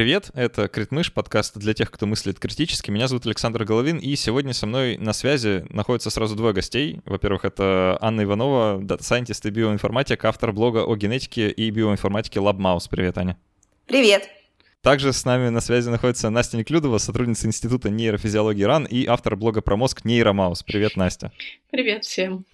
привет! Это Критмыш, подкаст для тех, кто мыслит критически. Меня зовут Александр Головин, и сегодня со мной на связи находятся сразу двое гостей. Во-первых, это Анна Иванова, data scientist и биоинформатик, автор блога о генетике и биоинформатике LabMouse. Привет, Аня. Привет! Также с нами на связи находится Настя Неклюдова, сотрудница Института нейрофизиологии РАН и автор блога про мозг NeuroMouse. Привет, Настя. Привет всем.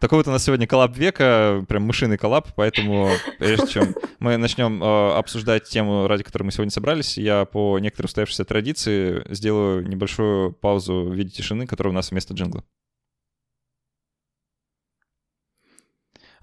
Такой вот у нас сегодня коллаб века, прям мышиный коллаб, поэтому прежде чем мы начнем э, обсуждать тему, ради которой мы сегодня собрались, я по некоторой устоявшейся традиции сделаю небольшую паузу в виде тишины, которая у нас вместо джингла.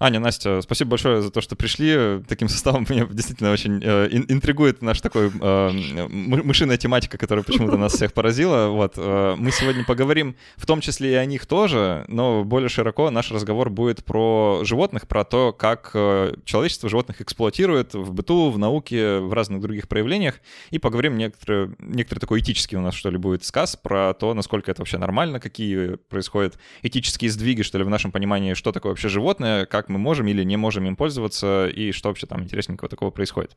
Аня, Настя, спасибо большое за то, что пришли. Таким составом меня действительно очень э, интригует наш такой э, мышиная тематика, которая почему-то нас всех поразила. Вот, э, мы сегодня поговорим в том числе и о них тоже, но более широко наш разговор будет про животных, про то, как э, человечество животных эксплуатирует в быту, в науке, в разных других проявлениях. И поговорим некоторые, некоторый такой этический у нас, что ли, будет сказ про то, насколько это вообще нормально, какие происходят этические сдвиги, что ли, в нашем понимании, что такое вообще животное, как мы можем или не можем им пользоваться, и что вообще там интересненького такого происходит.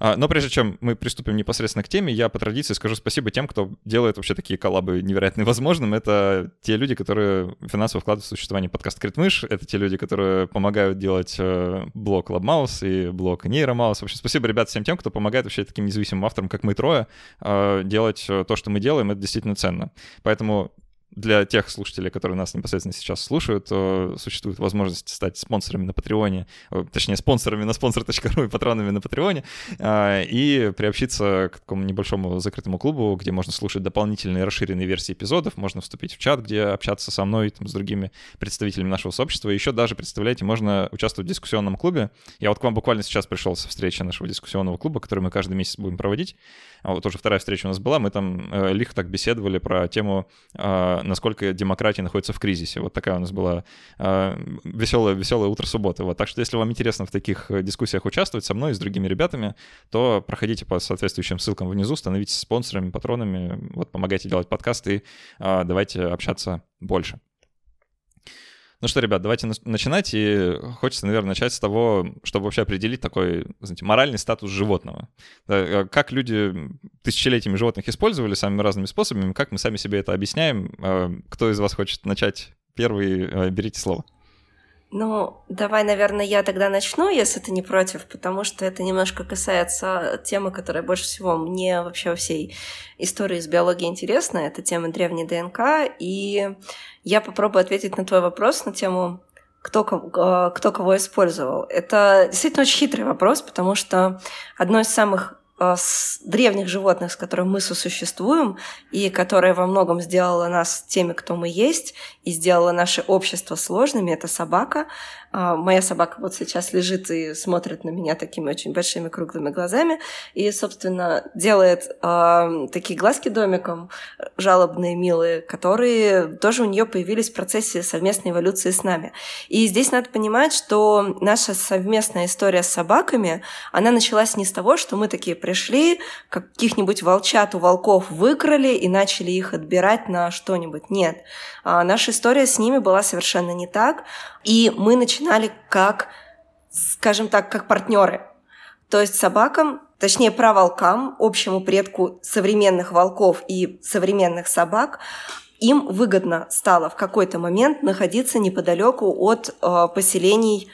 А, но прежде чем мы приступим непосредственно к теме, я по традиции скажу спасибо тем, кто делает вообще такие коллабы невероятно возможным. Это те люди, которые финансово вкладывают в существование подкаст Критмыш. Это те люди, которые помогают делать э, блог LabMouse и блог NeuroMouse. Вообще спасибо, ребят, всем тем, кто помогает вообще таким независимым авторам, как мы трое, э, делать э, то, что мы делаем. Это действительно ценно. Поэтому для тех слушателей, которые нас непосредственно сейчас слушают, существует возможность стать спонсорами на Патреоне, точнее, спонсорами на sponsor.ru и патронами на Патреоне, а, и приобщиться к такому небольшому закрытому клубу, где можно слушать дополнительные расширенные версии эпизодов, можно вступить в чат, где общаться со мной, там, с другими представителями нашего сообщества. Еще даже, представляете, можно участвовать в дискуссионном клубе. Я вот к вам буквально сейчас пришел со встречи нашего дискуссионного клуба, который мы каждый месяц будем проводить. А вот уже вторая встреча у нас была, мы там э, лихо так беседовали про тему насколько демократия находится в кризисе. Вот такая у нас была э, веселая, веселая утро субботы. Вот. Так что если вам интересно в таких э, дискуссиях участвовать со мной и с другими ребятами, то проходите по соответствующим ссылкам внизу, становитесь спонсорами, патронами, вот, помогайте делать подкасты и э, давайте общаться больше. Ну что, ребят, давайте начинать. И хочется, наверное, начать с того, чтобы вообще определить такой, знаете, моральный статус животного. Э, как люди тысячелетиями животных использовали самыми разными способами, как мы сами себе это объясняем. Э, кто из вас хочет начать первый? Э, берите слово. Ну, давай, наверное, я тогда начну, если ты не против, потому что это немножко касается темы, которая больше всего мне вообще во всей истории с биологией интересна. Это тема древней ДНК, и я попробую ответить на твой вопрос на тему кто, э, кто кого использовал. Это действительно очень хитрый вопрос, потому что одно из самых с древних животных, с которыми мы сосуществуем, и которое во многом сделало нас теми, кто мы есть, и сделало наше общество сложными, это собака. А, моя собака вот сейчас лежит и смотрит на меня такими очень большими круглыми глазами, и, собственно, делает э, такие глазки домиком, жалобные, милые, которые тоже у нее появились в процессе совместной эволюции с нами. И здесь надо понимать, что наша совместная история с собаками, она началась не с того, что мы такие пришли, каких-нибудь волчат у волков выкрали и начали их отбирать на что-нибудь. Нет. А наша история с ними была совершенно не так. И мы начинали как, скажем так, как партнеры. То есть собакам, точнее, про волкам, общему предку современных волков и современных собак, им выгодно стало в какой-то момент находиться неподалеку от э, поселений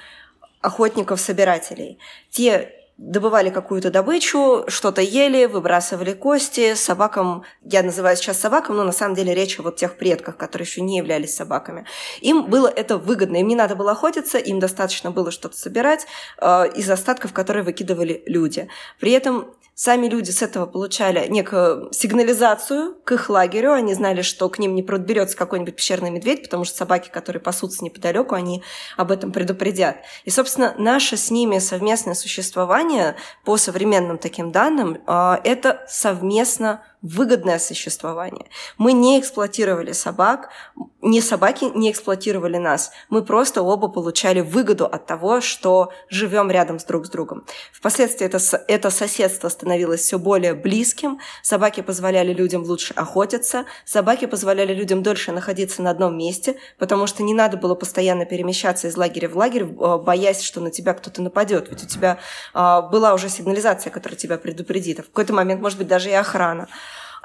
охотников-собирателей. Те добывали какую-то добычу, что-то ели, выбрасывали кости. Собакам, я называю сейчас собакам, но на самом деле речь о вот тех предках, которые еще не являлись собаками. Им было это выгодно, им не надо было охотиться, им достаточно было что-то собирать э, из остатков, которые выкидывали люди. При этом Сами люди с этого получали некую сигнализацию к их лагерю. Они знали, что к ним не подберется какой-нибудь пещерный медведь, потому что собаки, которые пасутся неподалеку, они об этом предупредят. И, собственно, наше с ними совместное существование по современным таким данным а, – это совместно выгодное существование. Мы не эксплуатировали собак, не собаки не эксплуатировали нас. Мы просто оба получали выгоду от того, что живем рядом с друг с другом. Впоследствии это, это соседство становилось все более близким. Собаки позволяли людям лучше охотиться, собаки позволяли людям дольше находиться на одном месте, потому что не надо было постоянно перемещаться из лагеря в лагерь, э, боясь, что на тебя кто-то нападет. Ведь у тебя а, была уже сигнализация, которая тебя предупредит. А в какой-то момент, может быть, даже и охрана.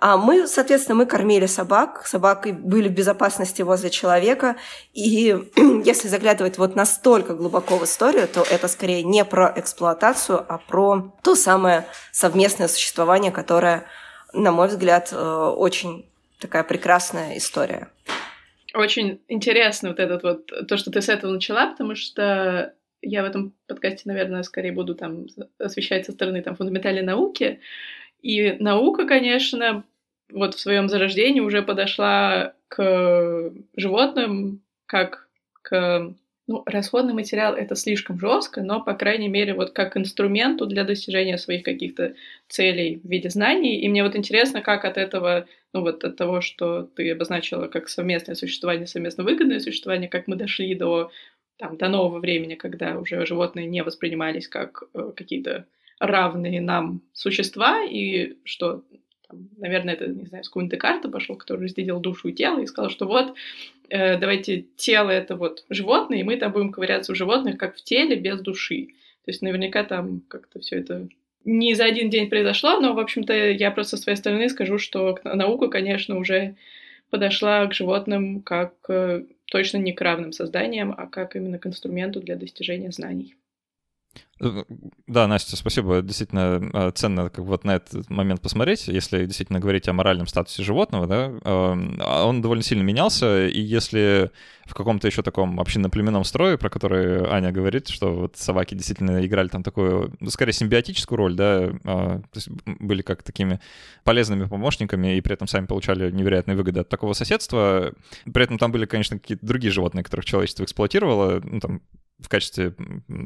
А мы, соответственно, мы кормили собак, собаки были в безопасности возле человека, и если заглядывать вот настолько глубоко в историю, то это скорее не про эксплуатацию, а про то самое совместное существование, которое, на мой взгляд, э, очень такая прекрасная история. Очень интересно вот этот вот, то, что ты с этого начала, потому что я в этом подкасте, наверное, скорее буду там освещать со стороны там фундаментальной науки. И наука, конечно, вот в своем зарождении уже подошла к животным как к ну, расходный материал это слишком жестко, но, по крайней мере, вот как инструменту для достижения своих каких-то целей в виде знаний. И мне вот интересно, как от этого, ну вот от того, что ты обозначила как совместное существование, совместно выгодное существование, как мы дошли до, там, до нового времени, когда уже животные не воспринимались как э, какие-то равные нам существа, и что там, наверное, это, не знаю, с какого-нибудь Декарта пошел, который разделил душу и тело, и сказал, что вот, э, давайте тело — это вот животное, и мы там будем ковыряться у животных, как в теле, без души. То есть наверняка там как-то все это не за один день произошло, но, в общем-то, я просто со своей стороны скажу, что наука, конечно, уже подошла к животным как э, точно не к равным созданиям, а как именно к инструменту для достижения знаний. Э, да, Настя, спасибо. Действительно э, ценно как вот на этот момент посмотреть. Если действительно говорить о моральном статусе животного, да, эм, а он довольно сильно менялся, и если в каком-то еще таком общинно-племенном строе, про который Аня говорит, что вот собаки действительно играли там такую, ну, скорее, симбиотическую роль, да, э, то есть были как такими полезными помощниками и при этом сами получали невероятные выгоды от такого соседства. При этом там были, конечно, какие-то другие животные, которых человечество эксплуатировало, ну, там, в качестве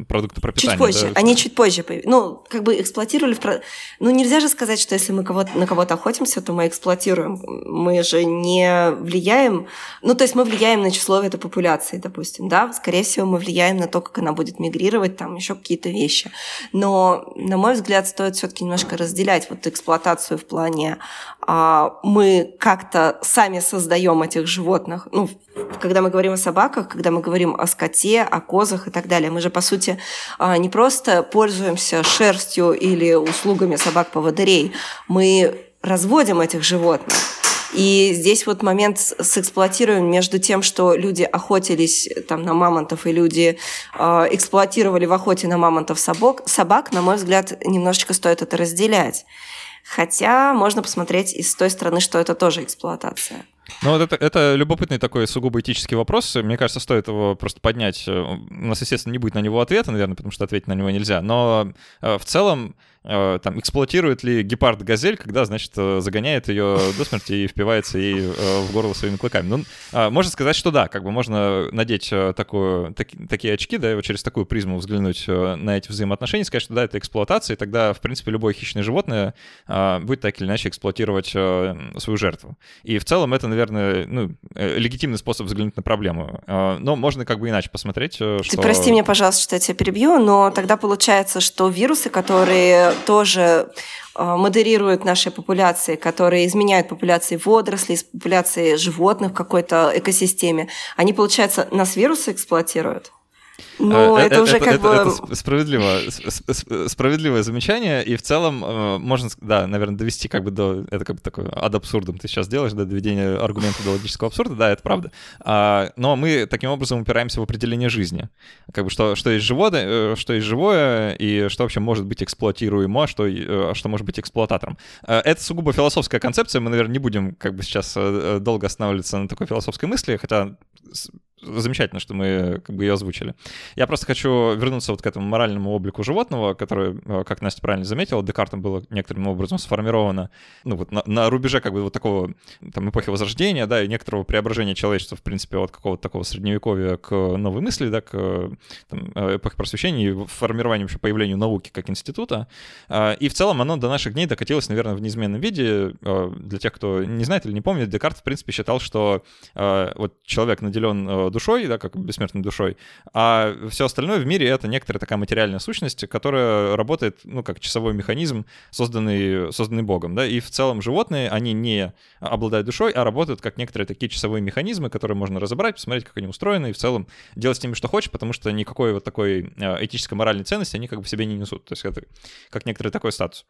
продукта пропитания. Чуть позже, да? они чуть позже появились. Ну, как бы эксплуатировали... В... Ну, нельзя же сказать, что если мы кого на кого-то охотимся, то мы эксплуатируем. Мы же не влияем... Ну, то есть мы влияем на число этой популяции, допустим, да? Скорее всего, мы влияем на то, как она будет мигрировать, там еще какие-то вещи. Но, на мой взгляд, стоит все таки немножко разделять вот эксплуатацию в плане а, мы как-то сами создаем этих животных. Ну, когда мы говорим о собаках, когда мы говорим о скоте, о козах и так далее, мы же, по сути, а, не просто пользуемся шерстью или услугами собак-поводырей, мы разводим этих животных. И здесь вот момент с эксплуатированием между тем, что люди охотились там на мамонтов и люди э, эксплуатировали в охоте на мамонтов собак, собак, на мой взгляд, немножечко стоит это разделять. Хотя можно посмотреть и с той стороны, что это тоже эксплуатация. Ну, вот это, это любопытный такой сугубо этический вопрос. Мне кажется, стоит его просто поднять. У нас, естественно, не будет на него ответа, наверное, потому что ответить на него нельзя. Но э, в целом Э, там, эксплуатирует ли гепард газель, когда, значит, э, загоняет ее до смерти и впивается ей э, в горло своими клыками. Ну, а, можно сказать, что да, как бы можно надеть такую, так, такие очки, да, и вот через такую призму взглянуть на эти взаимоотношения, сказать, что да, это эксплуатация, и тогда, в принципе, любое хищное животное а, будет так или иначе эксплуатировать свою жертву. И в целом это, наверное, ну, легитимный способ взглянуть на проблему. Но можно как бы иначе посмотреть, что... Ты прости меня, пожалуйста, что я тебя перебью, но тогда получается, что вирусы, которые тоже э, модерируют наши популяции, которые изменяют популяции водорослей, популяции животных в какой-то экосистеме, они, получается, нас вирусы эксплуатируют? Ну, это, это уже это, как это, бы... Это справедливо, справедливое замечание, и в целом э, можно, да, наверное, довести как бы до... Это как бы такое ад абсурдом ты сейчас делаешь, да, доведение аргумента до логического абсурда, да, это правда. А, но мы таким образом упираемся в определение жизни. Как бы что, что есть живое, что есть живое, и что вообще может быть эксплуатируемо, а что, э, что может быть эксплуататором. Это сугубо философская концепция, мы, наверное, не будем как бы сейчас долго останавливаться на такой философской мысли, хотя замечательно, что мы как бы ее озвучили. Я просто хочу вернуться вот к этому моральному облику животного, который, э, как Настя правильно заметила, Декартом было некоторым образом сформировано, ну вот на, на рубеже как бы вот такого там эпохи Возрождения, да, и некоторого преображения человечества, в принципе, от какого-то такого средневековья к новой мысли, да, к там, э, эпохе просвещения и формированию вообще появлению науки как института. И в целом оно до наших дней докатилось, наверное, в неизменном виде. Э, для тех, кто не знает или не помнит, Декарт, в принципе, считал, что вот человек наделен душой, да, как бессмертной душой, а все остальное в мире — это некоторая такая материальная сущность, которая работает, ну, как часовой механизм, созданный, созданный Богом, да, и в целом животные, они не обладают душой, а работают как некоторые такие часовые механизмы, которые можно разобрать, посмотреть, как они устроены, и в целом делать с ними что хочешь, потому что никакой вот такой а, этической моральной ценности они как бы себе не несут. То есть это как некоторый такой статус.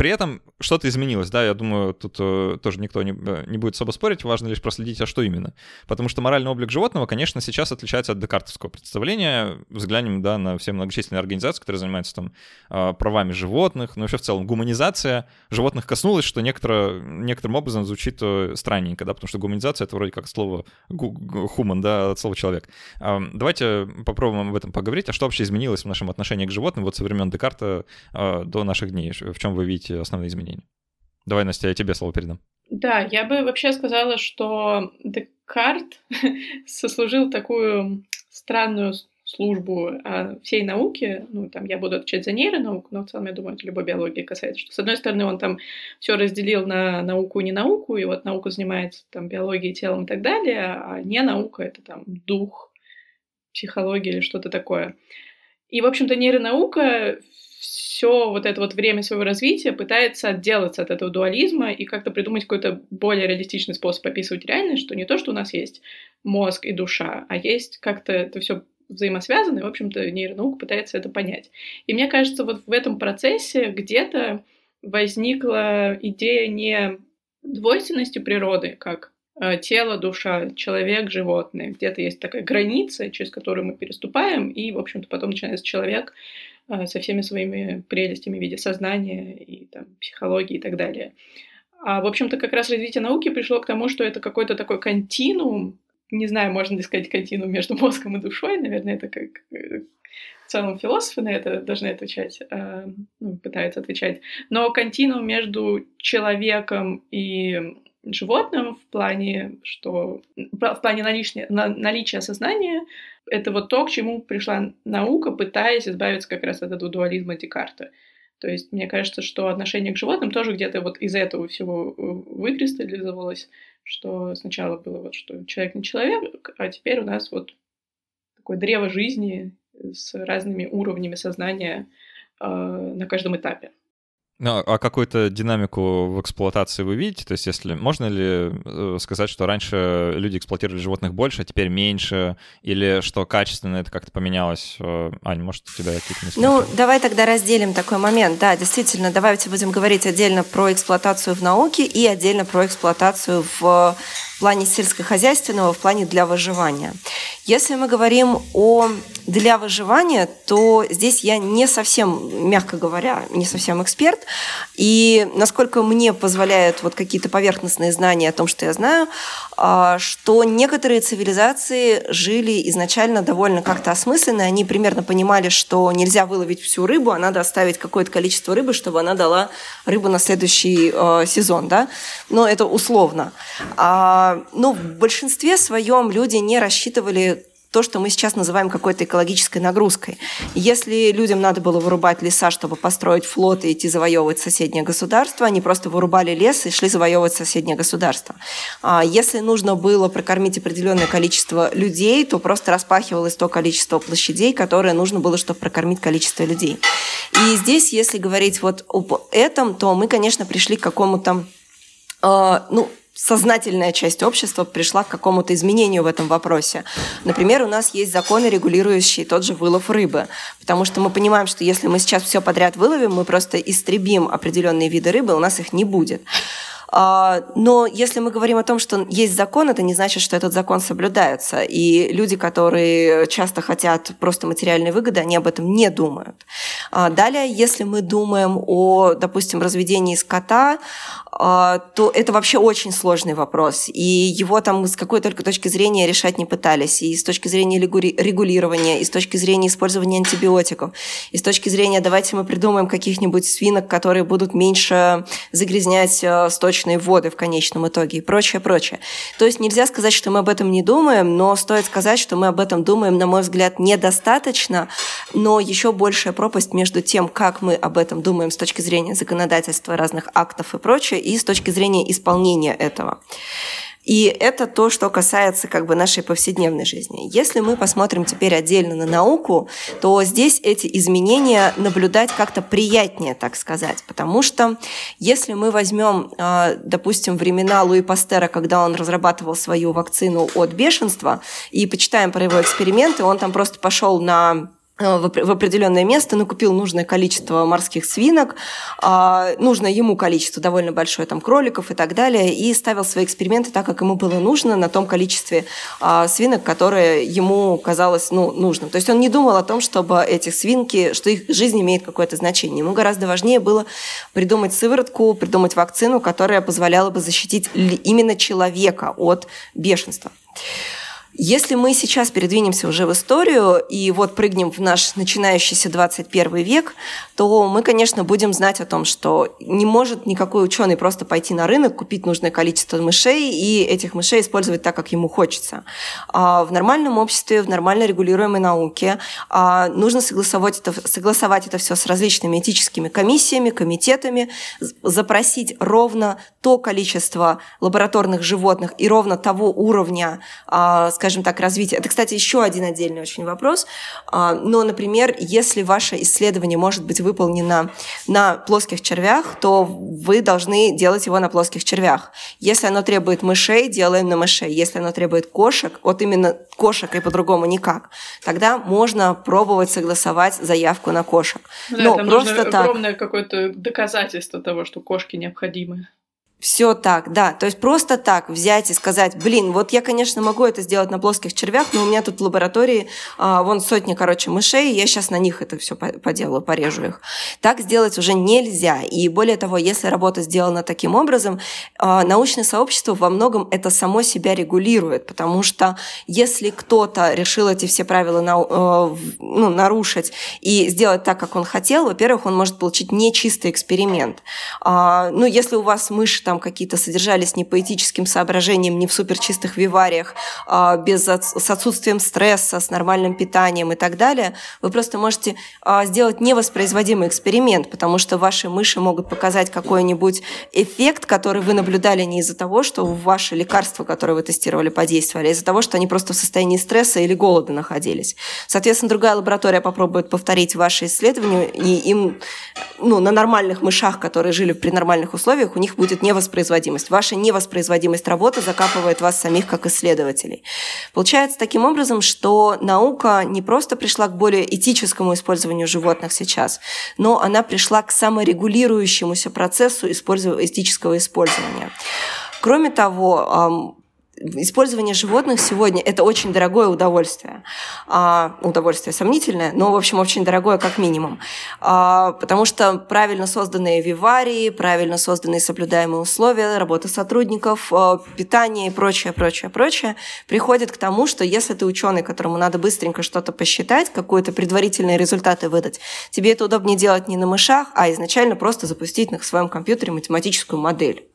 При этом что-то изменилось, да, я думаю, тут э, тоже никто не, э, не будет особо спорить, важно лишь проследить, а что именно. Потому что моральный облик животного, конечно, сейчас отличается от декартовского представления. Взглянем, да, на все многочисленные организации, которые занимаются там э, правами животных, но вообще в целом гуманизация животных коснулась, что некоторо, некоторым образом звучит э, странненько, да, потому что гуманизация — это вроде как слово human, да, от слова человек. Э, давайте попробуем об этом поговорить, а что вообще изменилось в нашем отношении к животным вот со времен Декарта э, до наших дней, в чем вы видите основные изменения. Давай, Настя, я тебе слово передам. Да, я бы вообще сказала, что Декарт сослужил такую странную службу а, всей науки, ну, там, я буду отвечать за нейронауку, но в целом, я думаю, это любой биологии касается, что, с одной стороны, он там все разделил на науку и не науку, и вот наука занимается там биологией, телом и так далее, а не наука — это там дух, психология или что-то такое. И, в общем-то, нейронаука все вот это вот время своего развития пытается отделаться от этого дуализма и как-то придумать какой-то более реалистичный способ описывать реальность, что не то, что у нас есть мозг и душа, а есть как-то это все взаимосвязано, и, в общем-то, нейронаука пытается это понять. И мне кажется, вот в этом процессе где-то возникла идея не двойственности природы, как э, тело, душа, человек, животное. Где-то есть такая граница, через которую мы переступаем, и, в общем-то, потом начинается человек, со всеми своими прелестями в виде сознания и там, психологии и так далее. А, в общем-то, как раз развитие науки пришло к тому, что это какой-то такой континуум, не знаю, можно ли сказать континуум между мозгом и душой, наверное, это как э, в целом философы на это должны отвечать, э, ну, пытаются отвечать, но континуум между человеком и животным в плане, что в плане наличия, наличия сознания это вот то, к чему пришла наука, пытаясь избавиться как раз от этого дуализма Декарта. То есть мне кажется, что отношение к животным тоже где-то вот из этого всего э, выкристаллизовалось, что сначала было вот, что человек не человек, а теперь у нас вот такое древо жизни с разными уровнями сознания э, на каждом этапе. Ну, а какую-то динамику в эксплуатации вы видите? То есть, если можно ли э, сказать, что раньше люди эксплуатировали животных больше, а теперь меньше, или что качественно это как-то поменялось? Э, Аня, может, у тебя какие-то мысли? Ну, давай тогда разделим такой момент. Да, действительно, давайте будем говорить отдельно про эксплуатацию в науке и отдельно про эксплуатацию в плане сельскохозяйственного, в плане для выживания. Если мы говорим о для выживания, то здесь я не совсем, мягко говоря, не совсем эксперт. И насколько мне позволяют вот какие-то поверхностные знания о том, что я знаю, а, что некоторые цивилизации жили изначально довольно как-то осмысленно. Они примерно понимали, что нельзя выловить всю рыбу, а надо оставить какое-то количество рыбы, чтобы она дала рыбу на следующий э, сезон. Да? Но это условно. А, ну, в большинстве своем люди не рассчитывали то, что мы сейчас называем какой-то экологической нагрузкой. Если людям надо было вырубать леса, чтобы построить флот и идти завоевывать соседнее государство, они просто вырубали лес и шли завоевывать соседнее государство. А если нужно было прокормить определенное количество людей, то просто распахивалось то количество площадей, которое нужно было, чтобы прокормить количество людей. И здесь, если говорить вот об этом, то мы, конечно, пришли к какому-то Uh, ну, сознательная часть общества пришла к какому-то изменению в этом вопросе. Например, у нас есть законы, регулирующие тот же вылов рыбы, потому что мы понимаем, что если мы сейчас все подряд выловим, мы просто истребим определенные виды рыбы, у нас их не будет. А, но если мы говорим о том, что есть закон, это не значит, что этот закон соблюдается. И люди, которые часто хотят просто материальной выгоды, они об этом не думают. А, далее, если мы думаем о, допустим, разведении скота, а, то это вообще очень сложный вопрос. И его там с какой только точки зрения решать не пытались. И с точки зрения регулирования, и с точки зрения использования антибиотиков, и с точки зрения давайте мы придумаем каких-нибудь свинок, которые будут меньше загрязнять сточные сточные воды в конечном итоге и прочее, прочее. То есть нельзя сказать, что мы об этом не думаем, но стоит сказать, что мы об этом думаем, на мой взгляд, недостаточно, но еще большая пропасть между тем, как мы об этом думаем с точки зрения законодательства разных актов и прочее, и с точки зрения исполнения этого. И это то, что касается как бы нашей повседневной жизни. Если мы посмотрим теперь отдельно на науку, то здесь эти изменения наблюдать как-то приятнее, так сказать. Потому что если мы возьмем, а, допустим, времена Луи Пастера, когда он разрабатывал свою вакцину от бешенства, и почитаем про его эксперименты, он там просто пошел на в определенное место, накупил нужное количество морских свинок, а, нужное ему количество, довольно большое, там, кроликов и так далее, и ставил свои эксперименты так, как ему было нужно, на том количестве а, свинок, которое ему казалось ну, нужным. То есть он не думал о том, чтобы эти свинки, что их жизнь имеет какое-то значение. Ему гораздо важнее было придумать сыворотку, придумать вакцину, которая позволяла бы защитить именно человека от бешенства. Если мы сейчас передвинемся уже в историю и вот прыгнем в наш начинающийся 21 век, то мы, конечно, будем знать о том, что не может никакой ученый просто пойти на рынок, купить нужное количество мышей и этих мышей использовать так, как ему хочется. А в нормальном обществе, в нормально регулируемой науке а, нужно согласовать это, согласовать это все с различными этическими комиссиями, комитетами, запросить ровно то количество лабораторных животных и ровно того уровня, а, скажем так, развития. Это, кстати, еще один отдельный очень вопрос. А, но, например, если ваше исследование может быть выполнено на плоских червях, то вы должны делать его на плоских червях. Если оно требует мышей, делаем на мышей. Если оно требует кошек, вот именно кошек и по-другому никак, тогда можно пробовать согласовать заявку на кошек. Ну да, Но там просто нужно так... огромное какое-то доказательство того, что кошки необходимы. Все так, да. То есть просто так взять и сказать, блин, вот я, конечно, могу это сделать на плоских червях, но у меня тут в лаборатории а, вон сотни, короче, мышей, и я сейчас на них это все поделаю, порежу их. Так сделать уже нельзя. И более того, если работа сделана таким образом, а, научное сообщество во многом это само себя регулирует, потому что если кто-то решил эти все правила на, а, ну, нарушить и сделать так, как он хотел, во-первых, он может получить нечистый эксперимент. А, ну, если у вас мышь там какие-то содержались не по этическим соображениям, не в суперчистых вивариях, а без, с отсутствием стресса, с нормальным питанием и так далее, вы просто можете а, сделать невоспроизводимый эксперимент, потому что ваши мыши могут показать какой-нибудь эффект, который вы наблюдали не из-за того, что ваши лекарства, которые вы тестировали, подействовали, а из-за того, что они просто в состоянии стресса или голода находились. Соответственно, другая лаборатория попробует повторить ваши исследования, и им ну, на нормальных мышах, которые жили при нормальных условиях, у них будет невоспроизводимый невоспроизводимость. Ваша невоспроизводимость работы закапывает вас самих как исследователей. Получается таким образом, что наука не просто пришла к более этическому использованию животных сейчас, но она пришла к саморегулирующемуся процессу этического использования. Кроме того, использование животных сегодня – это очень дорогое удовольствие. А, удовольствие сомнительное, но, в общем, очень дорогое как минимум. А, потому что правильно созданные виварии, правильно созданные соблюдаемые условия, работа сотрудников, а, питание и прочее, прочее, прочее приходит к тому, что если ты ученый, которому надо быстренько что-то посчитать, какие-то предварительные результаты выдать, тебе это удобнее делать не на мышах, а изначально просто запустить на своем компьютере математическую модель.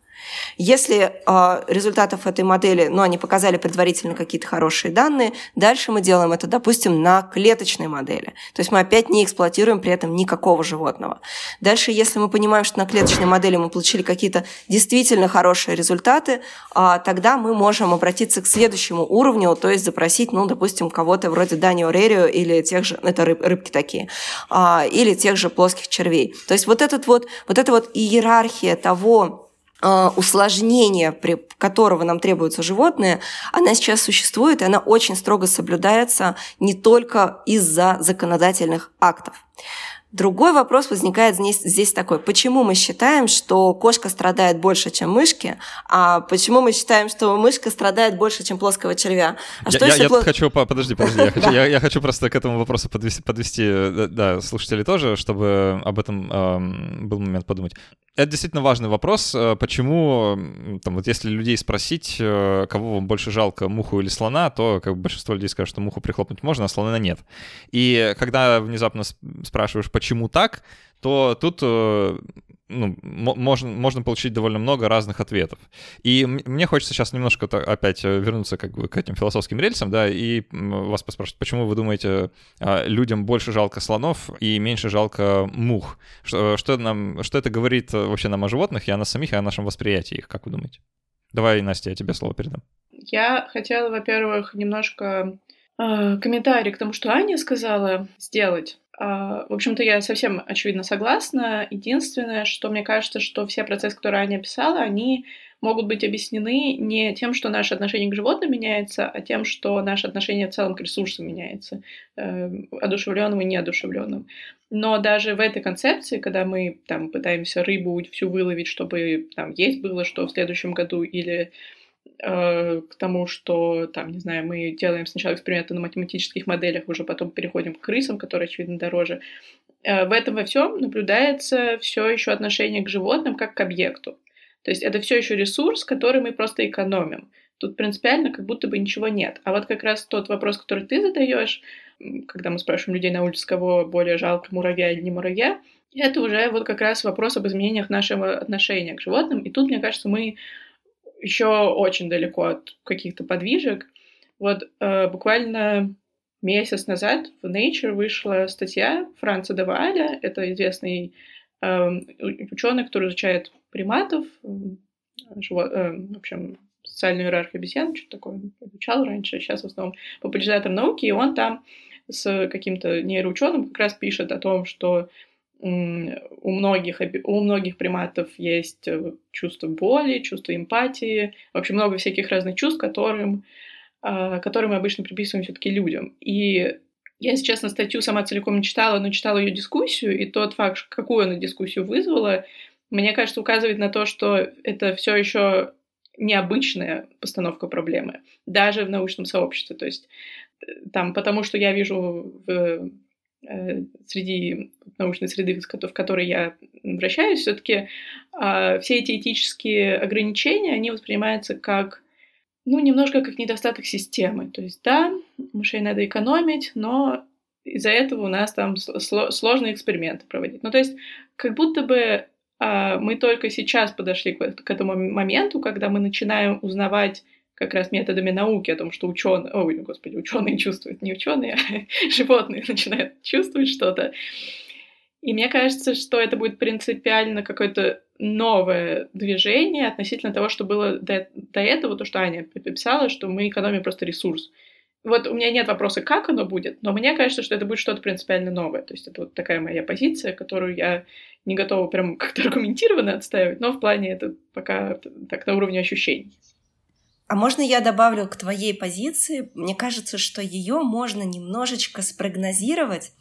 Если э, результатов этой модели, ну, они показали предварительно какие-то хорошие данные, дальше мы делаем это, допустим, на клеточной модели. То есть мы опять не эксплуатируем при этом никакого животного. Дальше, если мы понимаем, что на клеточной модели мы получили какие-то действительно хорошие результаты, э, тогда мы можем обратиться к следующему уровню, то есть запросить, ну, допустим, кого-то вроде Данио Рерио или тех же, это рыб, рыбки такие, э, или тех же плоских червей. То есть вот, этот вот, вот эта вот иерархия того, Э, усложнения, при которого нам требуются животные, она сейчас существует, и она очень строго соблюдается не только из-за законодательных актов. Другой вопрос возникает здесь, здесь такой. Почему мы считаем, что кошка страдает больше, чем мышки, а почему мы считаем, что мышка страдает больше, чем плоского червя? А что я, я плос... хочу... Подожди, подожди. Я хочу, я, я хочу просто к этому вопросу подвести, подвести да, слушателей тоже, чтобы об этом э, был момент подумать. Это действительно важный вопрос. Э, почему, там, вот если людей спросить, э, кого вам больше жалко, муху или слона, то как бы большинство людей скажут, что муху прихлопнуть можно, а слона нет. И когда внезапно спрашиваешь, почему так, то тут э, ну, можно, можно получить довольно много разных ответов. И мне хочется сейчас немножко опять вернуться как бы к этим философским рельсам, да, и вас поспрашивать, почему вы думаете, а, людям больше жалко слонов и меньше жалко мух? Что, что, нам, что это говорит вообще нам о животных и о нас самих, и о нашем восприятии их, как вы думаете? Давай, Настя, я тебе слово передам. Я хотела, во-первых, немножко э, комментарий к тому, что Аня сказала сделать. Э, в общем-то, я совсем очевидно согласна. Единственное, что мне кажется, что все процессы, которые Аня описала, они могут быть объяснены не тем, что наше отношение к животным меняется, а тем, что наше отношение в целом к ресурсам меняется, э, одушевленным и неодушевленным. Но даже в этой концепции, когда мы там пытаемся рыбу всю выловить, чтобы там есть было что в следующем году, или э, к тому, что там, не знаю, мы делаем сначала эксперименты на математических моделях, уже потом переходим к крысам, которые, очевидно, дороже. Э, в этом во всем наблюдается все еще отношение к животным как к объекту. То есть это все еще ресурс, который мы просто экономим. Тут принципиально как будто бы ничего нет. А вот как раз тот вопрос, который ты задаешь, когда мы спрашиваем людей на улице, кого более жалко, муравья или не муравья, это уже вот как раз вопрос об изменениях нашего отношения к животным. И тут, мне кажется, мы еще очень далеко от каких-то подвижек. Вот э, буквально месяц назад в Nature вышла статья Франца Деваля, это известный э, ученый, который изучает приматов, живот, э, в общем, социальную иерархию обезьян, что-то такое изучал раньше, сейчас в основном популяризатор науки, и он там с каким-то нейроученым как раз пишет о том, что у многих, у многих приматов есть э, чувство боли, чувство эмпатии, вообще много всяких разных чувств, которым, а, которые мы обычно приписываем все-таки людям. И я, если честно, статью сама целиком не читала, но читала ее дискуссию, и тот факт, какую она дискуссию вызвала, мне кажется, указывает на то, что это все еще необычная постановка проблемы, даже в научном сообществе. То есть э, там, потому что я вижу в, среди научной среды, в которой я вращаюсь, все-таки э, а, все эти этические ограничения, они воспринимаются как ну, немножко как недостаток системы. То есть, да, мышей надо экономить, но из-за этого у нас там сложные эксперименты проводить. Ну, то есть, как будто бы а, мы только сейчас подошли к этому моменту, когда мы начинаем узнавать как раз методами науки о том, что ученые, ой, господи, ученые чувствуют, не ученые, а животные начинают чувствовать что-то. И мне кажется, что это будет принципиально какое-то новое движение относительно того, что было до, до этого, то, что Аня писала, что мы экономим просто ресурс. Вот у меня нет вопроса, как оно будет, но мне кажется, что это будет что-то принципиально новое. То есть это вот такая моя позиция, которую я не готова прям как-то аргументированно отстаивать, но в плане это пока так на уровне ощущений. А можно я добавлю к твоей позиции? Мне кажется, что ее можно немножечко спрогнозировать,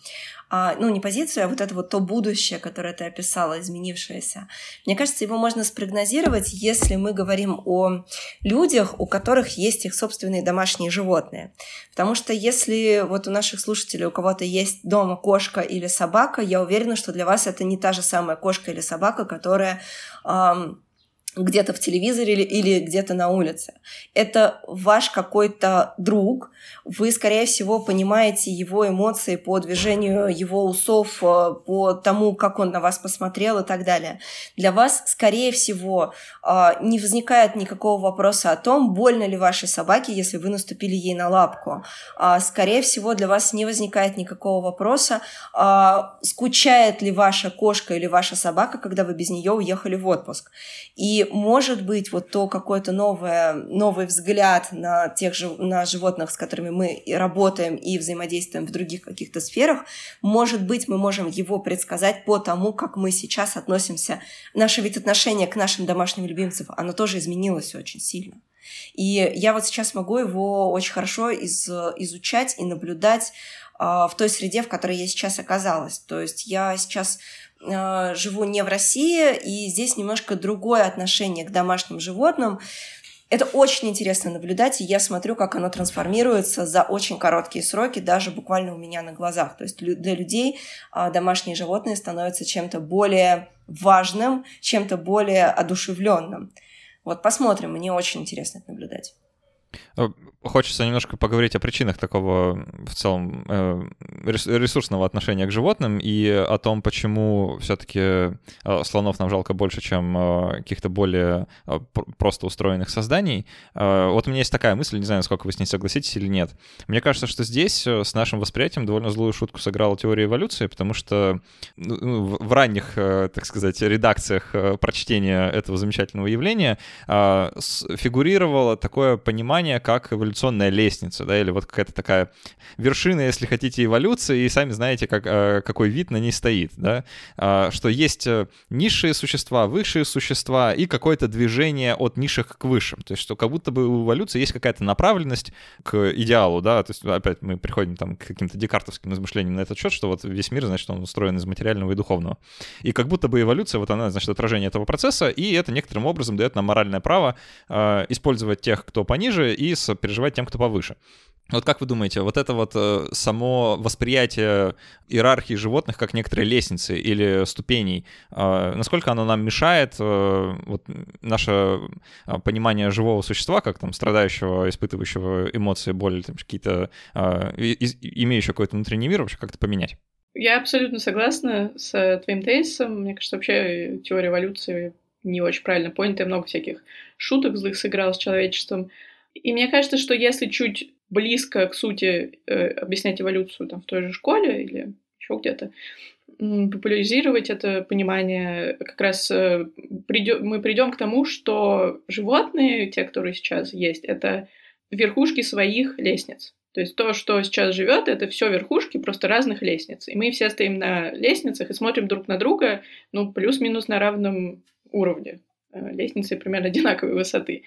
а, ну, не позицию, а вот это вот то будущее, которое ты описала, изменившееся. Мне кажется, его можно спрогнозировать, если мы говорим о людях, у которых есть их собственные домашние животные. Потому что если вот у наших слушателей у кого-то есть дома кошка или собака, я уверена, что для вас это не та же самая кошка или собака, которая эм, где-то в телевизоре или, или где-то на улице. Это ваш какой-то друг, вы, скорее всего, понимаете его эмоции по движению его усов, э, по тому, как он на вас посмотрел и так далее. Для вас, скорее всего, э, не возникает никакого вопроса о том, больно ли вашей собаке, если вы наступили ей на лапку. А, скорее всего, для вас не возникает никакого вопроса, а, скучает ли ваша кошка или ваша собака, когда вы без нее уехали в отпуск. И, может быть, вот то какой-то новое, новый взгляд на тех же, на животных, с которыми мы работаем и взаимодействуем в других каких-то сферах, может быть, мы можем его предсказать по тому, как мы сейчас относимся. Наше ведь отношение к нашим домашним любимцам, оно тоже изменилось очень сильно. И я вот сейчас могу его очень хорошо из, изучать и наблюдать э, в той среде, в которой я сейчас оказалась. То есть я сейчас э, живу не в России, и здесь немножко другое отношение к домашним животным. Это очень интересно наблюдать, и я смотрю, как оно трансформируется за очень короткие сроки, даже буквально у меня на глазах. То есть для людей а, домашние животные становятся чем-то более важным, чем-то более одушевленным. Вот посмотрим, мне очень интересно это наблюдать. Э, хочется немножко поговорить о причинах такого в целом э, ресурсного отношения к животным и о том, почему все-таки э, слонов нам жалко больше, чем каких-то более просто устроенных созданий. Вот у меня есть такая мысль, не знаю, насколько вы с ней согласитесь или нет. Мне кажется, что здесь с нашим восприятием довольно злую шутку сыграла теория эволюции, потому что ну, ну в ранних, так сказать, редакциях прочтения этого замечательного явления фигурировало такое понимание, как эволюционная лестница, да, или вот какая-то такая вершина, если хотите, эволюции, и сами знаете, как, э, какой вид на ней стоит, да, а, что есть э, низшие существа, высшие существа и какое-то движение от низших к высшим, то есть что как будто бы у эволюции есть какая-то направленность к идеалу, да, то есть опять мы приходим там к каким-то декартовским размышлениям на этот счет, что вот весь мир, значит, он устроен из материального и духовного. И как будто бы эволюция, вот она, значит, отражение этого процесса, и это некоторым образом дает нам моральное право э, использовать тех, кто пониже, и переживать тем, кто повыше. Вот как вы думаете, вот это вот э, само восприятие иерархии животных как некоторой лестницы или ступеней, э, насколько оно нам мешает, э, вот наше понимание живого существа, как там страдающего, испытывающего эмоции, боль, там, какие-то, имеющего какой-то внутренний мир, вообще как-то поменять? Я абсолютно согласна с твоим тезисом. Мне кажется, вообще теория эволюции не очень правильно понята, много всяких шуток злых сыграл с человечеством. И мне кажется, что если чуть близко к сути э, объяснять эволюцию там, в той же школе или еще где-то, популяризировать это понимание, как раз э, придем, мы придем к тому, что животные, те, которые сейчас есть, это верхушки своих лестниц. То есть то, что сейчас живет, это все верхушки просто разных лестниц. И мы все стоим на лестницах и смотрим друг на друга, ну, плюс-минус на равном уровне. Э, лестницы примерно одинаковой высоты.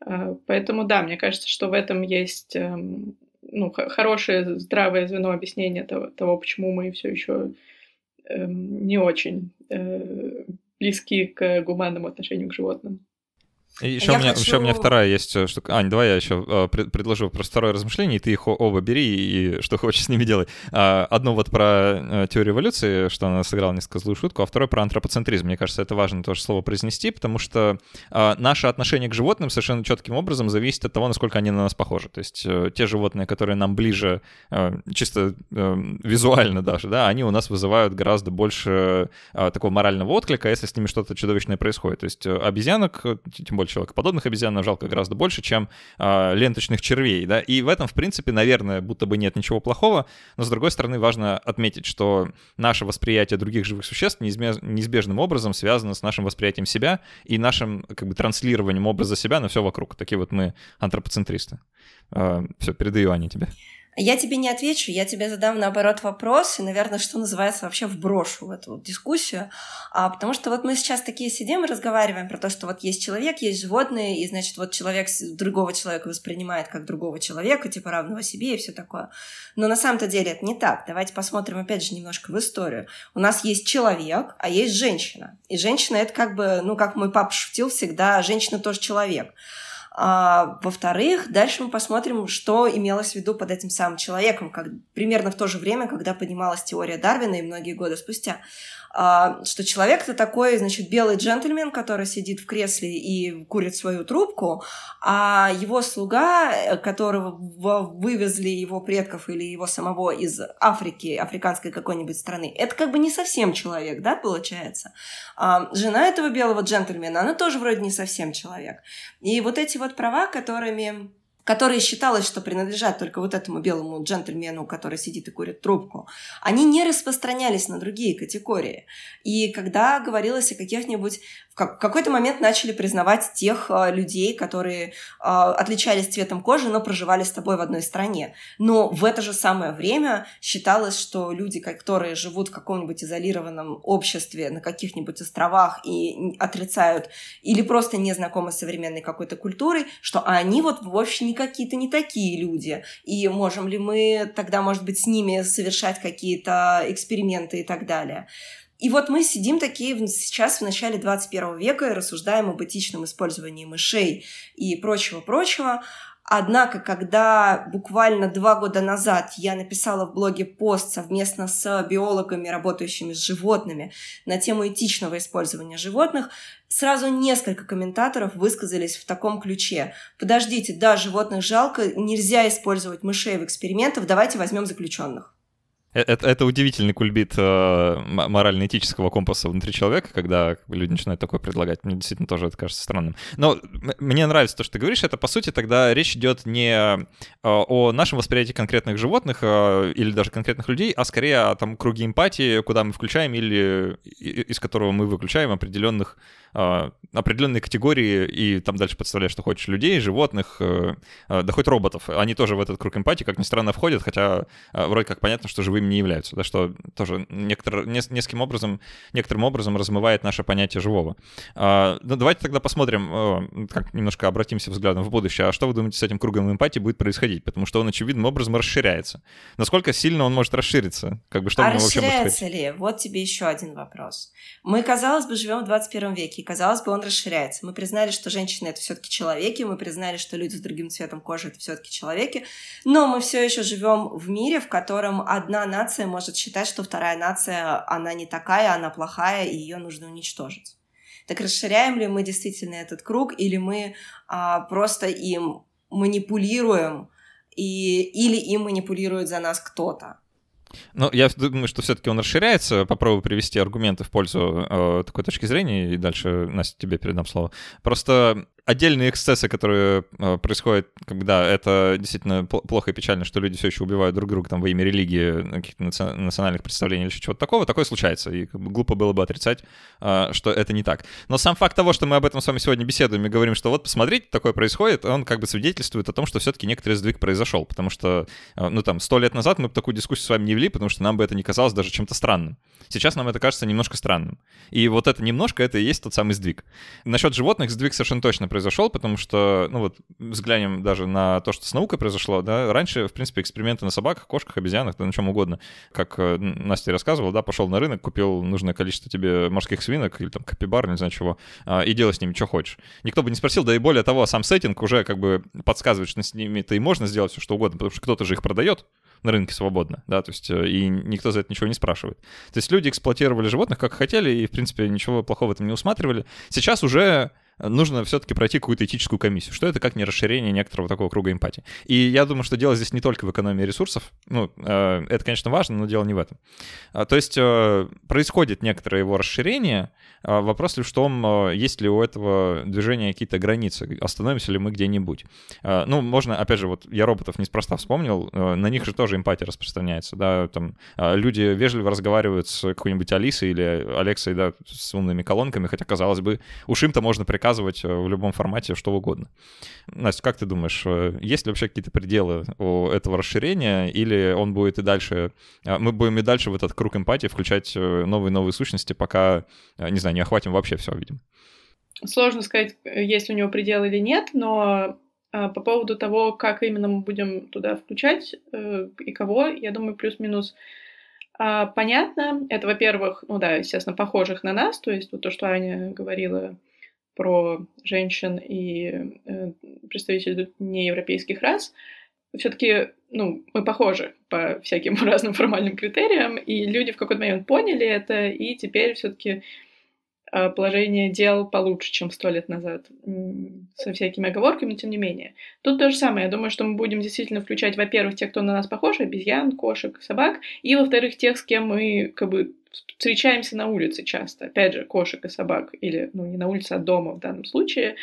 А, поэтому да, мне кажется, что в этом есть эм, ну, хорошее, здравое звено объяснения того, того почему мы все еще эм, не очень э, близки к гуманному отношению к животным. И еще, у меня, хочу... еще у меня вторая есть э, штука. Ань, давай я еще э, предложу просто второе размышление, и ты их оба бери и что хочешь с ними делай. А, одно вот про э, теорию эволюции, что она сыграла несколько злую шутку, а второе про антропоцентризм. Мне кажется, это важно тоже слово произнести, потому что а, наше отношение к животным совершенно четким образом зависит от того, насколько они на нас похожи. То есть те животные, которые нам ближе, чисто визуально даже, да, они у нас вызывают гораздо больше такого морального отклика, если с ними что-то чудовищное происходит. То есть обезьянок, тем более человекоподобных обезьян нам жалко гораздо больше, чем э, ленточных червей, да, и в этом, в принципе, наверное, будто бы нет ничего плохого, но, с другой стороны, важно отметить, что наше восприятие других живых существ неизбежным образом связано с нашим восприятием себя и нашим, как бы, транслированием образа себя на все вокруг. Такие вот мы антропоцентристы. Э, все, передаю Ане тебе. Я тебе не отвечу, я тебе задам наоборот вопрос и, наверное, что называется, вообще вброшу в эту дискуссию. А, потому что вот мы сейчас такие сидим и разговариваем про то, что вот есть человек, есть животные, и, значит, вот человек другого человека воспринимает как другого человека, типа равного себе и все такое. Но на самом-то деле это не так. Давайте посмотрим опять же немножко в историю. У нас есть человек, а есть женщина. И женщина это как бы, ну, как мой папа шутил всегда, женщина тоже человек. А, во-вторых, дальше мы посмотрим, что имелось в виду под этим самым человеком, как, примерно в то же время, когда поднималась теория Дарвина и многие годы спустя. А, что человек это такой, значит, белый джентльмен, который сидит в кресле и курит свою трубку, а его слуга, э, которого вывезли его предков или его самого из Африки, африканской какой-нибудь страны, это как бы не совсем человек, да, получается. А жена этого белого джентльмена, она тоже вроде не совсем человек. И вот эти вот права, которыми которые считалось, что принадлежат только вот этому белому джентльмену, который сидит и курит трубку, они не распространялись на другие категории. И когда говорилось о каких-нибудь в какой-то момент начали признавать тех э, людей, которые э, отличались цветом кожи, но проживали с тобой в одной стране. Но в это же самое время считалось, что люди, которые живут в каком-нибудь изолированном обществе на каких-нибудь островах и отрицают или просто не знакомы с современной какой-то культурой, что они вот вовсе не какие-то не такие люди. И можем ли мы тогда, может быть, с ними совершать какие-то эксперименты и так далее. И вот мы сидим такие сейчас в начале 21 века и рассуждаем об этичном использовании мышей и прочего-прочего. Однако, когда буквально два года назад я написала в блоге пост совместно с биологами, работающими с животными, на тему этичного использования животных, сразу несколько комментаторов высказались в таком ключе. Подождите, да, животных жалко, нельзя использовать мышей в экспериментах, давайте возьмем заключенных. Э, это, это удивительный кульбит э, морально-этического компаса внутри человека, когда люди начинают такое предлагать. Мне действительно тоже это кажется странным. Но мне нравится то, что ты говоришь. Это, по сути, тогда речь идет не э, о нашем восприятии конкретных животных э, или даже конкретных людей, а скорее о там, круге эмпатии, куда мы включаем или из которого мы выключаем определенных а, определенные категории, и там дальше подставляешь, что хочешь, людей, животных, э, э, да хоть роботов. Они тоже в этот круг эмпатии, как ни странно, входят, хотя э, вроде как понятно, что живыми не являются, да, что тоже некотор, нескольким образом, некоторым образом размывает наше понятие живого. А, ну, давайте тогда посмотрим, как немножко обратимся взглядом в будущее. А что вы думаете с этим кругом эмпатии будет происходить? Потому что он очевидным образом расширяется. Насколько сильно он может расшириться? Как бы, что а расширяется ли? Вот тебе еще один вопрос. Мы, казалось бы, живем в 21 веке, и, казалось бы, он расширяется. Мы признали, что женщины — это все таки человеки, мы признали, что люди с другим цветом кожи — это все таки человеки, но мы все еще живем в мире, в котором одна нация может считать, что вторая нация, она не такая, она плохая, и ее нужно уничтожить. Так расширяем ли мы действительно этот круг, или мы а, просто им манипулируем, и, или им манипулирует за нас кто-то? Ну, я думаю, что все-таки он расширяется. Попробую привести аргументы в пользу э, такой точки зрения, и дальше, Настя, тебе передам слово. Просто отдельные эксцессы, которые э, происходят, когда это действительно плохо и печально, что люди все еще убивают друг друга там во имя религии, каких-то национальных представлений или чего-то такого, такое случается. И глупо было бы отрицать, э, что это не так. Но сам факт того, что мы об этом с вами сегодня беседуем и говорим, что вот посмотрите, такое происходит, он как бы свидетельствует о том, что все-таки некоторый сдвиг произошел. Потому что, э, ну там, сто лет назад мы бы такую дискуссию с вами не вели, потому что нам бы это не казалось даже чем-то странным. Сейчас нам это кажется немножко странным. И вот это немножко, это и есть тот самый сдвиг. Насчет животных сдвиг совершенно точно произошел, потому что, ну вот, взглянем даже на то, что с наукой произошло, да, раньше, в принципе, эксперименты на собаках, кошках, обезьянах, да на чем угодно, как э, Настя рассказывала, да, пошел на рынок, купил нужное количество тебе морских свинок или там капибар, не знаю чего, а, и делай с ними что хочешь. Никто бы не спросил, да и более того, сам сеттинг уже как бы подсказывает, что с ними-то и можно сделать все что угодно, потому что кто-то же их продает, на рынке свободно, да, то есть э, и никто за это ничего не спрашивает. То есть люди эксплуатировали животных как хотели и, в принципе, ничего плохого в этом не усматривали. Сейчас уже нужно все-таки пройти какую-то этическую комиссию. Что это как не расширение некоторого такого круга эмпатии? И я думаю, что дело здесь не только в экономии ресурсов. Ну, э, это, конечно, важно, но дело не в этом. А, то есть э, происходит некоторое его расширение. А вопрос лишь в том, э, есть ли у этого движения какие-то границы, остановимся ли мы где-нибудь. А, ну, можно, опять же, вот я роботов неспроста вспомнил, на них же тоже эмпатия распространяется, да, там люди вежливо разговаривают с какой-нибудь Алисой или Алексой, да, с умными колонками, хотя, казалось бы, уж им-то можно приказывать показывать э, в любом формате что угодно. Настя, как ты думаешь, э, есть ли вообще какие-то пределы у этого расширения, или он будет и дальше, э, мы будем и дальше в этот круг эмпатии включать новые-новые сущности, пока, не знаю, не охватим вообще все, видим? Сложно сказать, есть у него предел или нет, но по поводу того, как именно мы будем туда включать и кого, я думаю, плюс-минус понятно. Это, во-первых, ну да, естественно, похожих на нас, то есть вот то, что Аня говорила про женщин и э, представителей неевропейских рас, все-таки ну, мы похожи по всяким разным формальным критериям, и люди в какой-то момент поняли это, и теперь все-таки положение дел получше, чем сто лет назад, со всякими оговорками, но тем не менее. Тут то же самое. Я думаю, что мы будем действительно включать, во-первых, тех, кто на нас похож, обезьян, кошек, собак, и, во-вторых, тех, с кем мы как бы встречаемся на улице часто. Опять же, кошек и собак, или, ну, не на улице, а дома в данном случае.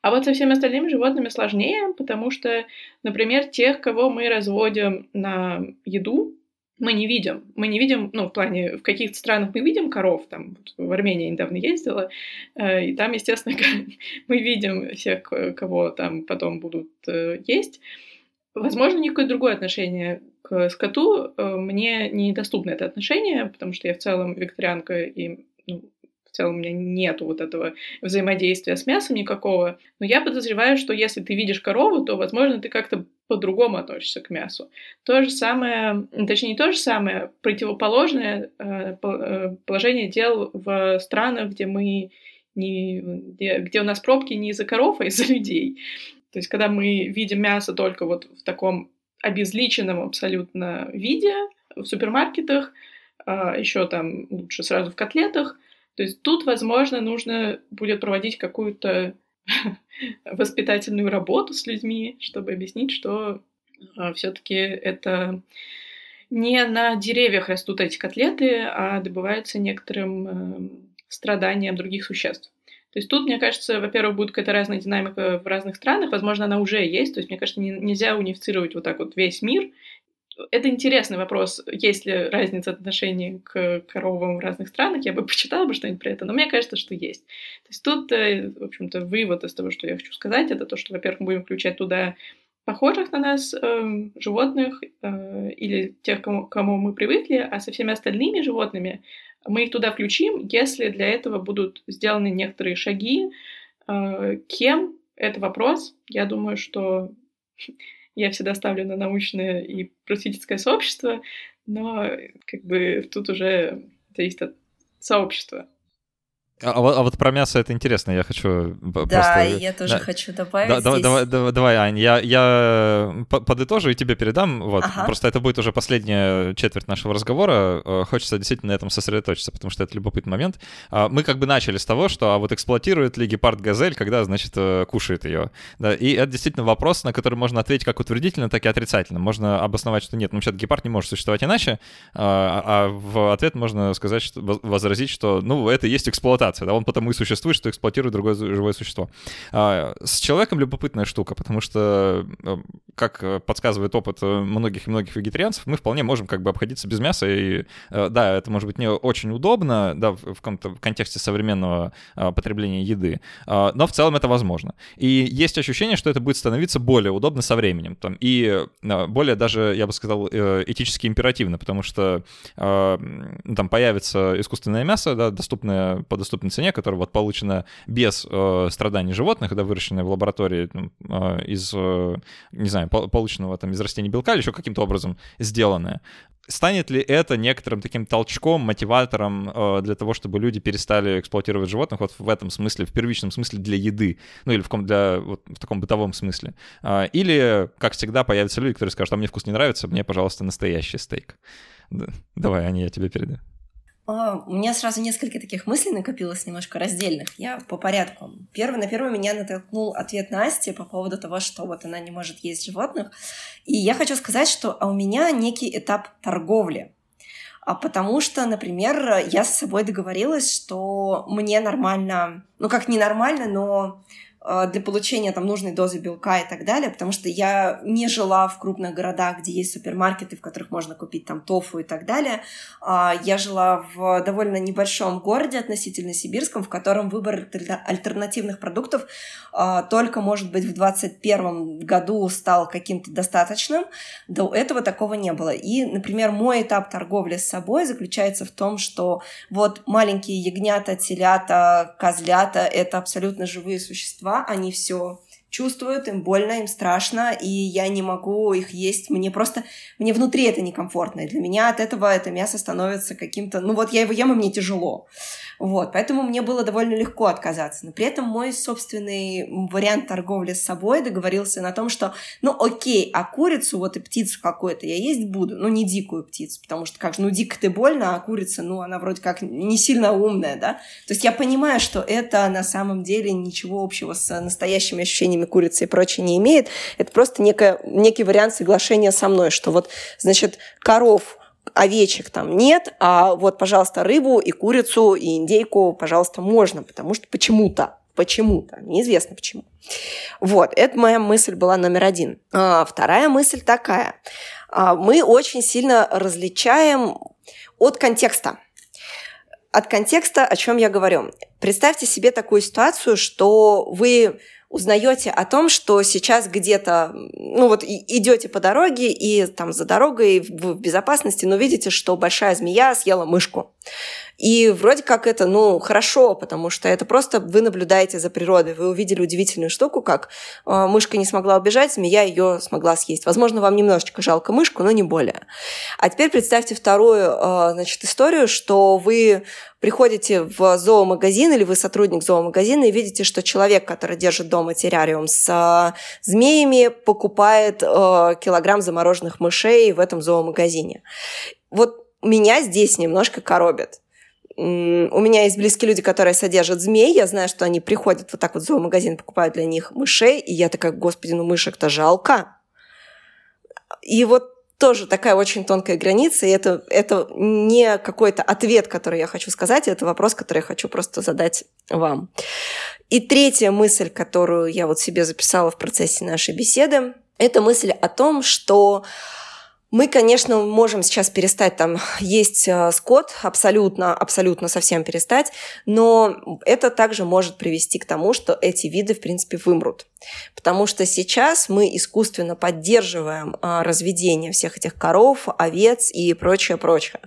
А вот со всеми остальными животными сложнее, потому что, например, тех, кого мы разводим на еду, мы не видим. Мы не видим, ну, в плане, в каких-то странах мы видим коров, там, в Армении я недавно ездила, э, и там, естественно, мы видим всех, кого там потом будут э, есть. Возможно, никакое другое отношение к скоту. Э, мне недоступно это отношение, потому что я в целом вегетарианка, и ну, в целом у меня нету вот этого взаимодействия с мясом никакого. Но я подозреваю, что если ты видишь корову, то, возможно, ты как-то по-другому относишься к мясу. То же самое, точнее, не то же самое, противоположное э, э, положение дел в странах, где мы не, где, где у нас пробки не из-за коров, а из-за людей. То есть, когда мы видим мясо только вот в таком обезличенном абсолютно виде в супермаркетах, а, еще там лучше сразу в котлетах, то есть тут, возможно, нужно будет проводить какую-то воспитательную работу с людьми, чтобы объяснить, что а, все-таки это не на деревьях растут эти котлеты, а добываются некоторым э, страданием других существ. То есть тут, мне кажется, во-первых, будет какая-то разная динамика в разных странах, возможно, она уже есть, то есть, мне кажется, не, нельзя унифицировать вот так вот весь мир. Это интересный вопрос, есть ли разница отношений к коровам в разных странах, я бы почитала бы что-нибудь про это, но мне кажется, что есть. То есть тут, э, в общем-то, вывод из того, что я хочу сказать, это то, что, во-первых, мы будем включать туда похожих на нас э, животных э, или тех, кому, кому мы привыкли, а со всеми остальными животными мы их туда включим, если для этого будут сделаны некоторые шаги. Э, кем? Это вопрос. Я думаю, что я всегда ставлю на научное и просветительское сообщество, но как бы тут уже зависит от сообщества. А, а, а вот про мясо это интересно, я хочу да, просто... я тоже да, хочу добавить да, здесь. Давай, давай, давай, Ань, я, я подытожу и тебе передам, вот, ага. просто это будет уже последняя четверть нашего разговора, э, хочется действительно на этом сосредоточиться, потому что это любопытный момент. А, мы как бы начали с того, что а вот эксплуатирует ли гепард газель, когда, значит, э, кушает ее, да, и это действительно вопрос, на который можно ответить как утвердительно, так и отрицательно. Можно обосновать, что нет, ну, вообще гепард не может существовать иначе, а, а в ответ можно сказать, что, возразить, что, ну, это и есть эксплуатация эксплуатация, да, он потому и существует, что эксплуатирует другое живое существо. А, с человеком любопытная штука, потому что, э, как подсказывает опыт многих и многих вегетарианцев, мы вполне можем как бы обходиться без мяса, и э, да, это может быть не очень удобно, да, в каком-то контексте современного потребления еды, а, но в целом это возможно. И есть ощущение, что это будет становиться более удобно со временем, там, и более даже, я бы сказал, э, этически императивно, потому что там появится искусственное мясо, да, доступное по доступным доступной цене, которая вот получена без э, страданий животных, да, выращенная в лаборатории э, из, э, не знаю, полученного там из растений белка или еще каким-то образом сделанная. Станет ли это некоторым таким толчком, мотиватором э, для того, чтобы люди перестали эксплуатировать животных вот в этом смысле, в первичном смысле для еды, ну или в, ком для, вот, в таком бытовом смысле? Э, или, как всегда, появятся люди, которые скажут, а мне вкус не нравится, мне, пожалуйста, настоящий стейк. Давай, Аня, я тебе передаю. А, у меня сразу несколько таких мыслей накопилось, немножко раздельных. Я по порядку. Первый, на первый меня натолкнул ответ Насти по поводу того, что вот она не может есть животных. И я хочу сказать, что а у меня некий этап торговли. А потому что, например, я с собой договорилась, что мне нормально, ну как ненормально, но Э, для получения там нужной дозы белка и так далее, потому что я не жила в крупных городах, где есть супермаркеты, в которых можно купить там тофу и так далее. А, я жила в довольно небольшом городе относительно сибирском, в котором выбор альтернативных продуктов а, только, может быть, в 2021 году стал каким-то достаточным. До этого такого не было. И, например, мой этап торговли с собой заключается в том, что вот маленькие ягнята, телята, козлята — это абсолютно живые существа, они все чувствуют, им больно, им страшно, и я не могу их есть. Мне просто, мне внутри это некомфортно. И для меня от этого это мясо становится каким-то... Ну вот я его ем, и мне тяжело. Вот, поэтому мне было довольно легко отказаться. Но при этом мой собственный вариант торговли с собой договорился на том, что, ну окей, а курицу вот и птицу какую-то я есть буду, ну не дикую птицу, потому что как же, ну дико ты больно, а курица, ну она вроде как не сильно умная, да? То есть я понимаю, что это на самом деле ничего общего с настоящими ощущениями курицы и прочее не имеет. Это просто некое, некий вариант соглашения со мной, что вот, значит, коров овечек там нет, а вот, пожалуйста, рыбу и курицу и индейку, пожалуйста, можно, потому что почему-то почему-то, неизвестно почему. Вот, это моя мысль была номер один. А, вторая мысль такая. А, мы очень сильно различаем от контекста. От контекста, о чем я говорю. Представьте себе такую ситуацию, что вы узнаете о том, что сейчас где-то, ну вот идете по дороге и там за дорогой в безопасности, но видите, что большая змея съела мышку. И вроде как это, ну, хорошо, потому что это просто вы наблюдаете за природой. Вы увидели удивительную штуку, как э, мышка не смогла убежать, змея ее смогла съесть. Возможно, вам немножечко жалко мышку, но не более. А теперь представьте вторую, э, значит, историю, что вы приходите в зоомагазин или вы сотрудник зоомагазина и видите, что человек, который держит дома террариум с э, змеями, покупает э, килограмм замороженных мышей в этом зоомагазине. Вот меня здесь немножко коробит. У меня есть близкие люди, которые содержат змей. Я знаю, что они приходят вот так вот в зоомагазин, покупают для них мышей. И я такая, господи, ну мышек-то жалко. И вот тоже такая очень тонкая граница, и это, это не какой-то ответ, который я хочу сказать, это вопрос, который я хочу просто задать вам. И третья мысль, которую я вот себе записала в процессе нашей беседы, это мысль о том, что мы, конечно, можем сейчас перестать там есть э, скот, абсолютно, абсолютно совсем перестать, но это также может привести к тому, что эти виды, в принципе, вымрут. Потому что сейчас мы искусственно поддерживаем а, разведение всех этих коров, овец и прочее, прочее.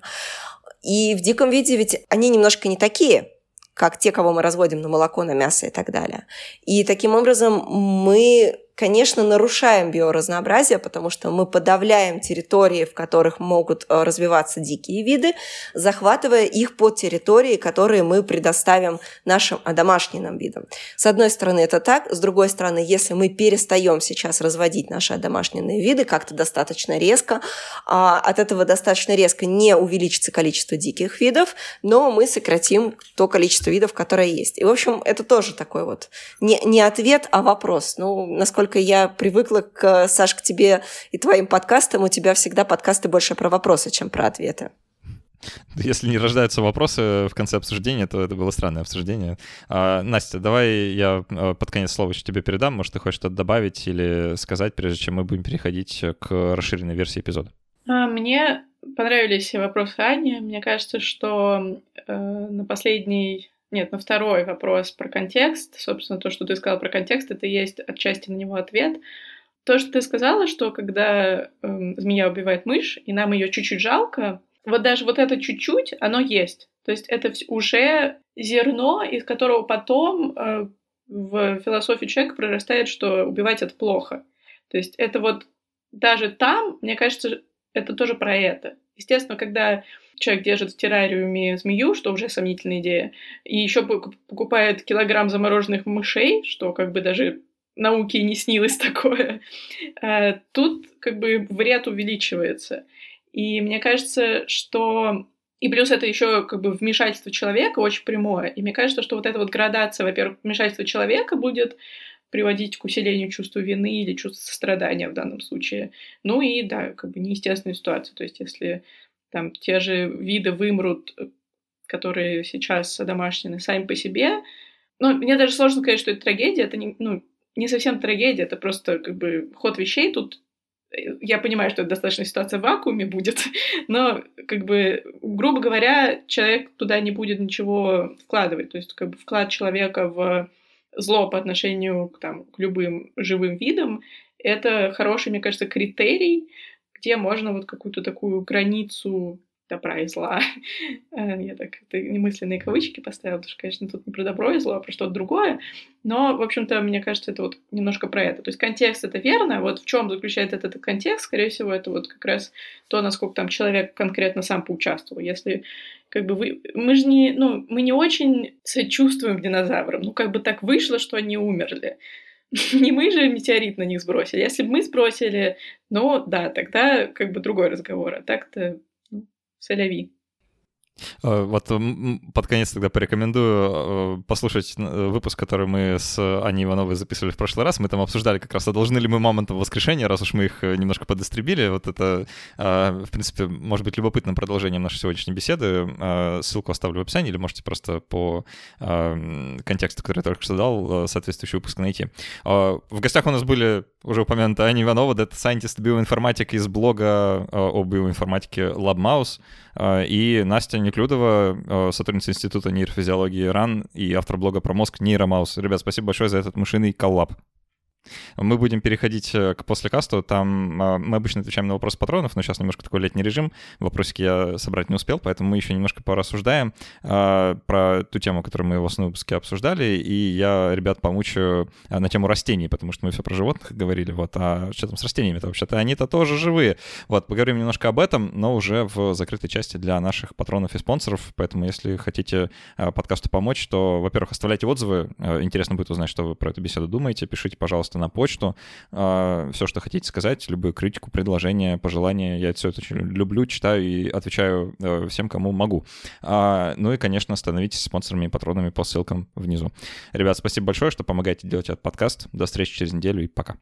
И в диком виде ведь они немножко не такие, как те, кого мы разводим на молоко, на мясо и так далее. И таким образом мы конечно, нарушаем биоразнообразие, потому что мы подавляем территории, в которых могут э, развиваться дикие виды, захватывая их под территории, которые мы предоставим нашим одомашненным видам. С одной стороны, это так. С другой стороны, если мы перестаем сейчас разводить наши одомашненные виды как-то достаточно резко, а от этого достаточно резко не увеличится количество диких видов, но мы сократим то количество видов, которое есть. И, в общем, это тоже такой вот не, не ответ, а вопрос. Ну, насколько насколько я привыкла, к, Саш, к тебе и твоим подкастам, у тебя всегда подкасты больше про вопросы, чем про ответы. Если не рождаются вопросы в конце обсуждения, то это было странное обсуждение. А, Настя, давай я а, под конец слова еще тебе передам. Может, ты хочешь что-то добавить или сказать, прежде чем мы будем переходить к расширенной версии эпизода? А, мне понравились вопросы Ани. Мне кажется, что э, на последней нет, на второй вопрос про контекст. Собственно, то, что ты сказал про контекст, это есть отчасти на него ответ. То, что ты сказала, что когда э, змея убивает мышь, и нам ее чуть-чуть жалко, вот даже вот это чуть-чуть, оно есть. То есть это уже зерно, из которого потом э, в философии человека прорастает, что убивать это плохо. То есть это вот даже там, мне кажется, это тоже про это. Естественно, когда человек держит в террариуме змею, что уже сомнительная идея, и еще покупает килограмм замороженных мышей, что как бы даже науке не снилось такое, э, тут как бы вред увеличивается. И мне кажется, что и плюс это еще как бы вмешательство человека очень прямое. И мне кажется, что вот эта вот градация, во-первых, вмешательства человека будет приводить к усилению чувства вины или чувства сострадания в данном случае. Ну и, да, как бы неестественную ситуацию. То есть если там те же виды вымрут, э, которые сейчас домашние сами по себе. Ну, мне даже сложно сказать, что это трагедия, это не, ну, не совсем трагедия, это просто как бы ход вещей тут. Э, я понимаю, что это достаточно ситуация в вакууме будет, но как бы, грубо говоря, человек туда не будет ничего вкладывать. То есть как бы вклад человека в зло по отношению к, там, к любым живым видам, это хороший, мне кажется, критерий, где можно вот какую-то такую границу добра и зла. Э, я так это немысленные кавычки поставила, потому что, конечно, тут не про добро и зло, а про что-то другое. Но, в общем-то, мне кажется, это вот немножко про это. То есть контекст это верно. Вот в чем заключается этот, этот контекст, скорее всего, это вот как раз то, насколько там человек конкретно сам поучаствовал. Если как бы вы... Мы же не... Ну, мы не очень сочувствуем динозаврам. Ну, как бы так вышло, что они умерли. не мы же метеорит на них сбросили. Если бы мы сбросили, ну да, тогда как бы другой разговор. А так-то ну, соляви. Э, вот под конец тогда порекомендую э, послушать э, выпуск, который мы с Аней Ивановой записывали в прошлый раз. Мы там обсуждали как раз, а должны ли мы мамонтов воскрешения, раз уж мы их немножко подистребили. Вот это, в принципе, может быть любопытным продолжением нашей сегодняшней беседы. Ссылку оставлю в описании, или можете просто по контексту, который я только что дал, соответствующий выпуск найти. В гостях у нас были уже упомянутая Аня Иванова, дата сайентист биоинформатик из блога о биоинформатике LabMouse, и Настя Неклюдова, э, сотрудница Института нейрофизиологии РАН и автор блога про мозг Нейромаус. Ребят, спасибо большое за этот мышиный коллаб. Мы будем переходить к послекасту. Там мы обычно отвечаем на вопросы патронов, но сейчас немножко такой летний режим. Вопросики я собрать не успел, поэтому мы еще немножко порассуждаем про ту тему, которую мы в основном выпуске обсуждали, и я ребят помучаю на тему растений, потому что мы все про животных говорили, вот, а что там с растениями-то вообще-то? Они-то тоже живые. Вот, поговорим немножко об этом, но уже в закрытой части для наших патронов и спонсоров, поэтому если хотите подкасту помочь, то, во-первых, оставляйте отзывы, интересно будет узнать, что вы про эту беседу думаете, пишите, пожалуйста, на почту все, что хотите сказать, любую критику, предложение, пожелания, я все это очень люблю, читаю и отвечаю всем, кому могу. Ну и, конечно, становитесь спонсорами и патронами по ссылкам внизу. Ребят, спасибо большое, что помогаете делать этот подкаст. До встречи через неделю и пока.